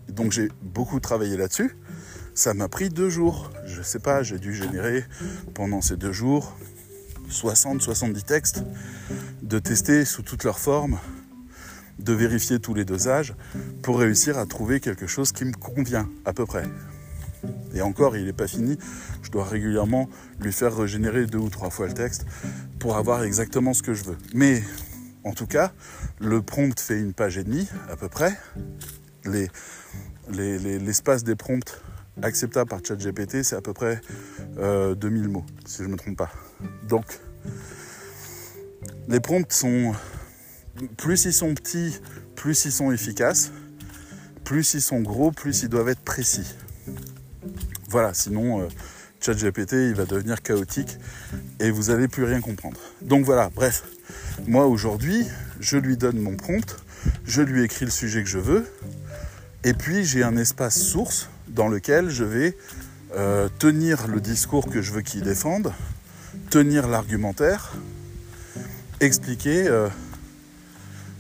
Donc j'ai beaucoup travaillé là-dessus. Ça m'a pris deux jours. je sais pas, j'ai dû générer pendant ces deux jours 60-70 textes, de tester sous toutes leurs formes, de vérifier tous les dosages pour réussir à trouver quelque chose qui me convient à peu près. Et encore, il n'est pas fini. Je dois régulièrement lui faire régénérer deux ou trois fois le texte pour avoir exactement ce que je veux. Mais en tout cas, le prompt fait une page et demie à peu près. L'espace des prompts acceptables par ChatGPT, c'est à peu près 2000 euh, mots, si je ne me trompe pas. Donc, les prompts sont plus ils sont petits, plus ils sont efficaces. Plus ils sont gros, plus ils doivent être précis. Voilà, sinon euh, ChatGPT il va devenir chaotique et vous n'allez plus rien comprendre. Donc voilà, bref, moi aujourd'hui, je lui donne mon prompt, je lui écris le sujet que je veux, et puis j'ai un espace source dans lequel je vais euh, tenir le discours que je veux qu'il défende, tenir l'argumentaire, expliquer euh,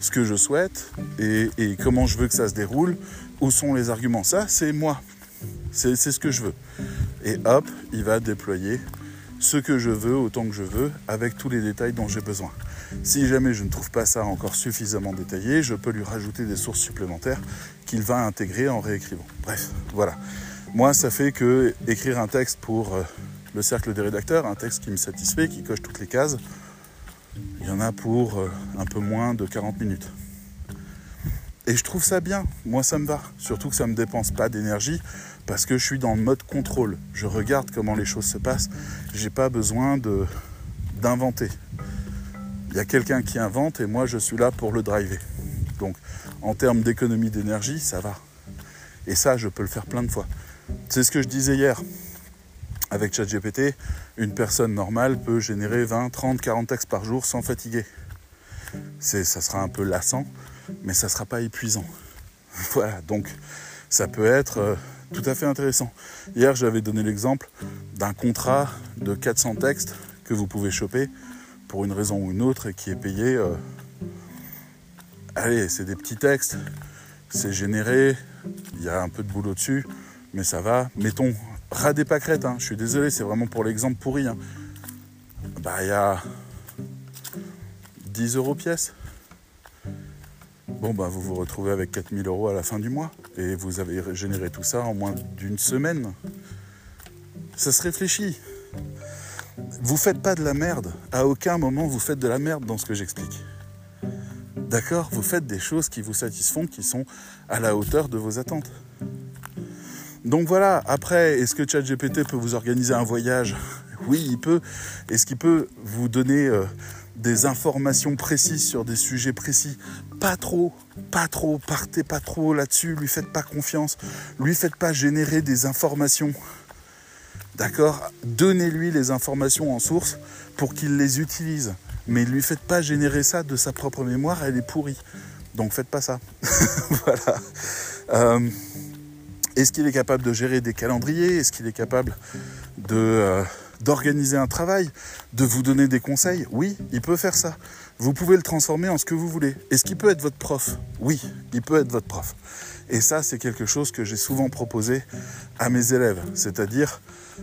ce que je souhaite et, comment je veux que ça se déroule, où sont les arguments. Ça, c'est moi. C'est ce que je veux. Et hop, il va déployer ce que je veux autant que je veux avec tous les détails dont j'ai besoin. Si jamais je ne trouve pas ça encore suffisamment détaillé, je peux lui rajouter des sources supplémentaires qu'il va intégrer en réécrivant. Bref, voilà. Moi, ça fait que écrire un texte pour euh, le cercle des rédacteurs, un texte qui me satisfait, qui coche toutes les cases, il y en a pour euh, un peu moins de 40 minutes. Et je trouve ça bien, moi ça me va. Surtout que ça ne me dépense pas d'énergie parce que je suis dans le mode contrôle. Je regarde comment les choses se passent. J'ai pas besoin d'inventer. Il y a quelqu'un qui invente et moi je suis là pour le driver. Donc en termes d'économie d'énergie, ça va. Et ça, je peux le faire plein de fois. C'est ce que je disais hier. Avec ChatGPT, une personne normale peut générer 20, 30, 40 textes par jour sans fatiguer. ça sera un peu lassant, mais ça ne sera pas épuisant. voilà, donc ça peut être euh, tout à fait intéressant. Hier, j'avais donné l'exemple d'un contrat de 400 textes que vous pouvez choper pour une raison ou une autre et qui est payé. Euh, allez, c'est des petits textes, c'est généré, il y a un peu de boulot dessus, mais ça va. Mettons ras des pâquerettes, hein. je suis désolé, c'est vraiment pour l'exemple pourri. Hein. Bah, il y a 10 euros pièce. Bon, bah, vous vous retrouvez avec 4000 euros à la fin du mois et vous avez généré tout ça en moins d'une semaine. Ça se réfléchit. Vous faites pas de la merde. À aucun moment vous faites de la merde dans ce que j'explique. D'accord? Vous faites des choses qui vous satisfont, qui sont à la hauteur de vos attentes. Donc voilà, après, est-ce que ChatGPT peut vous organiser un voyage Oui, il peut. Est-ce qu'il peut vous donner euh, des informations précises sur des sujets précis? Pas trop, pas trop, partez pas trop là-dessus, lui faites pas confiance, lui faites pas générer des informations. D'accord? Donnez-lui les informations en source pour qu'il les utilise. Mais lui faites pas générer ça de sa propre mémoire, elle est pourrie. Donc faites pas ça. voilà. Euh, est-ce qu'il est capable de gérer des calendriers? Est-ce qu'il est capable euh, d'organiser un travail? De vous donner des conseils? Oui, il peut faire ça. Vous pouvez le transformer en ce que vous voulez. Est-ce qu'il peut être votre prof? Oui, il peut être votre prof. Et ça, c'est quelque chose que j'ai souvent proposé à mes élèves, c'est-à-dire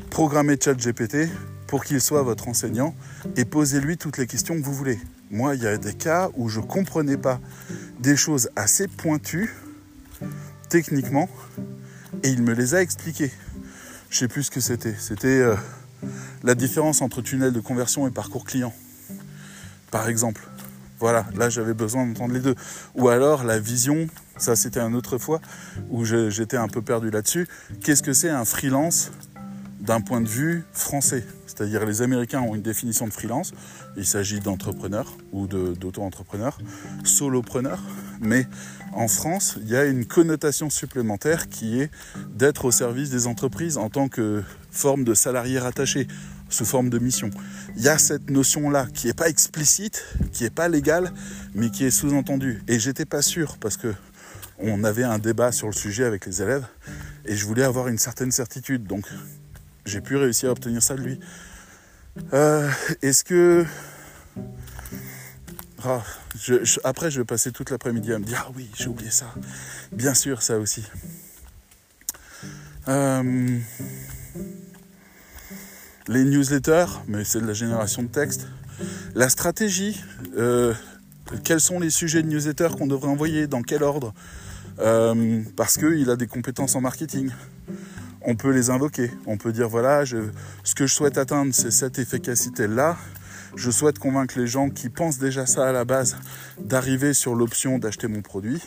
programmer ChatGPT pour qu'il soit votre enseignant et posez-lui toutes les questions que vous voulez. Moi, il y a des cas où je ne comprenais pas des choses assez pointues techniquement et il me les a expliquées. Je sais plus ce que c'était. C'était euh, la différence entre tunnel de conversion et parcours client. Par exemple. Voilà, là j'avais besoin d'entendre les deux. Ou alors la vision, ça c'était un autre fois où j'étais un peu perdu là-dessus. Qu'est-ce que c'est un freelance d'un point de vue français C'est-à-dire les Américains ont une définition de freelance. Il s'agit d'entrepreneurs ou d'auto-entrepreneurs, solopreneurs. Mais en France, il y a une connotation supplémentaire qui est d'être au service des entreprises en tant que forme de salarié rattaché, sous forme de mission. Il y a cette notion-là qui n'est pas explicite, qui n'est pas légale, mais qui est sous-entendue. Et j'étais pas sûr parce que on avait un débat sur le sujet avec les élèves et je voulais avoir une certaine certitude. Donc j'ai pu réussir à obtenir ça de lui. Euh, est-ce que ah, après, je vais passer toute l'après-midi à me dire Ah oui, j'ai oublié ça. Bien sûr, ça aussi. Euh, les newsletters, mais c'est de la génération de texte, la stratégie, euh, quels sont les sujets de newsletter qu'on devrait envoyer, dans quel ordre, parce qu'il a des compétences en marketing. On peut les invoquer, on peut dire voilà, je, ce que je souhaite atteindre, c'est cette efficacité-là. Je souhaite convaincre les gens qui pensent déjà ça à la base d'arriver sur l'option d'acheter mon produit.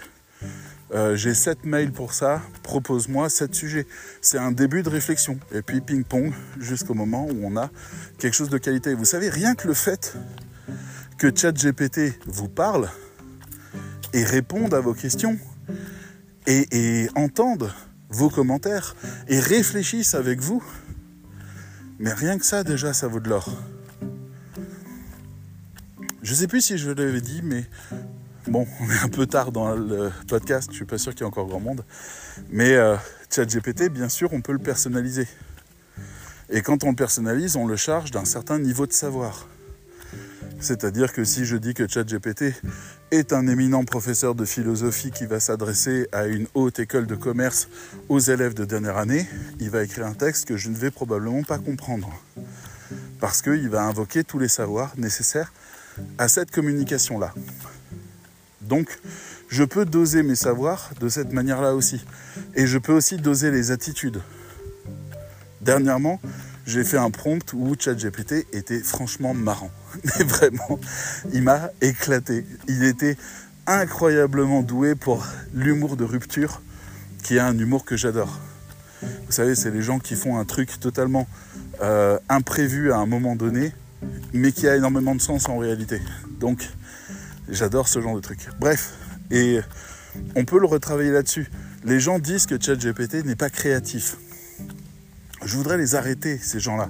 Euh, j'ai 7 mails pour ça, propose-moi 7 sujets. C'est un début de réflexion. Et puis ping-pong jusqu'au moment où on a quelque chose de qualité. Vous savez, rien que le fait que ChatGPT vous parle et réponde à vos questions et, et entende vos commentaires et réfléchisse avec vous, mais rien que ça déjà, ça vaut de l'or. Je ne sais plus si je l'avais dit, mais Bon, on est un peu tard dans le podcast, je suis pas sûr qu'il y ait encore grand monde. Mais euh, ChatGPT, bien sûr, on peut le personnaliser. Et quand on le personnalise, on le charge d'un certain niveau de savoir. C'est-à-dire que si je dis que ChatGPT est un éminent professeur de philosophie qui va s'adresser à une haute école de commerce aux élèves de dernière année, il va écrire un texte que je ne vais probablement pas comprendre. Parce qu'il va invoquer tous les savoirs nécessaires à cette communication-là. Donc, je peux doser mes savoirs de cette manière-là aussi. Et je peux aussi doser les attitudes. Dernièrement, j'ai fait un prompt où ChatGPT était franchement marrant. Mais vraiment, il m'a éclaté. Il était incroyablement doué pour l'humour de rupture, qui est un humour que j'adore. Vous savez, c'est les gens qui font un truc totalement euh, imprévu à un moment donné, mais qui a énormément de sens en réalité. Donc, J'adore ce genre de truc. Bref, et on peut le retravailler là-dessus. Les gens disent que ChatGPT n'est pas créatif. Je voudrais les arrêter, ces gens-là.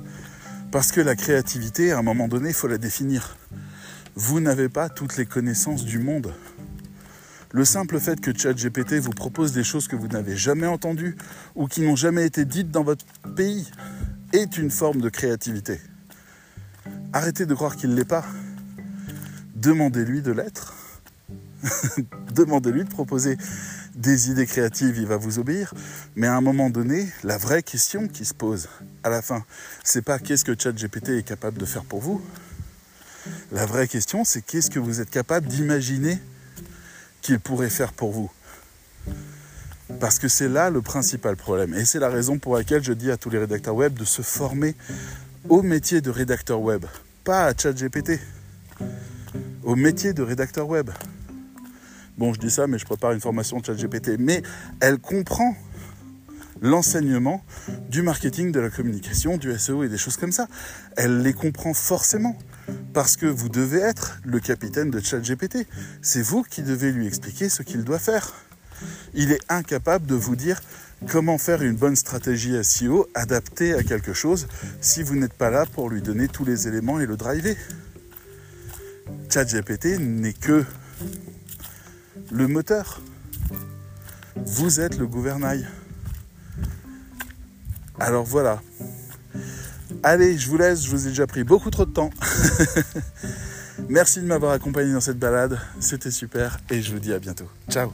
Parce que la créativité, à un moment donné, il faut la définir. Vous n'avez pas toutes les connaissances du monde. Le simple fait que ChatGPT vous propose des choses que vous n'avez jamais entendues ou qui n'ont jamais été dites dans votre pays est une forme de créativité. Arrêtez de croire qu'il ne l'est pas demandez-lui de l'être. demandez-lui de proposer des idées créatives, il va vous obéir. Mais à un moment donné, la vraie question qui se pose à la fin, c'est pas qu'est-ce que ChatGPT est capable de faire pour vous. La vraie question, c'est qu'est-ce que vous êtes capable d'imaginer qu'il pourrait faire pour vous. Parce que c'est là le principal problème. Et c'est la raison pour laquelle je dis à tous les rédacteurs web de se former au métier de rédacteur web, pas à ChatGPT au métier de rédacteur web. Bon, je dis ça, mais je prépare une formation de ChatGPT. Mais elle comprend l'enseignement du marketing, de la communication, du SEO et des choses comme ça. Elle les comprend forcément. Parce que vous devez être le capitaine de ChatGPT. C'est vous qui devez lui expliquer ce qu'il doit faire. Il est incapable de vous dire comment faire une bonne stratégie SEO adaptée à quelque chose si vous n'êtes pas là pour lui donner tous les éléments et le driver. ChatGPT n'est que le moteur. Vous êtes le gouvernail. Alors voilà. Allez, je vous laisse, je vous ai déjà pris beaucoup trop de temps. Merci de m'avoir accompagné dans cette balade, c'était super et je vous dis à bientôt. Ciao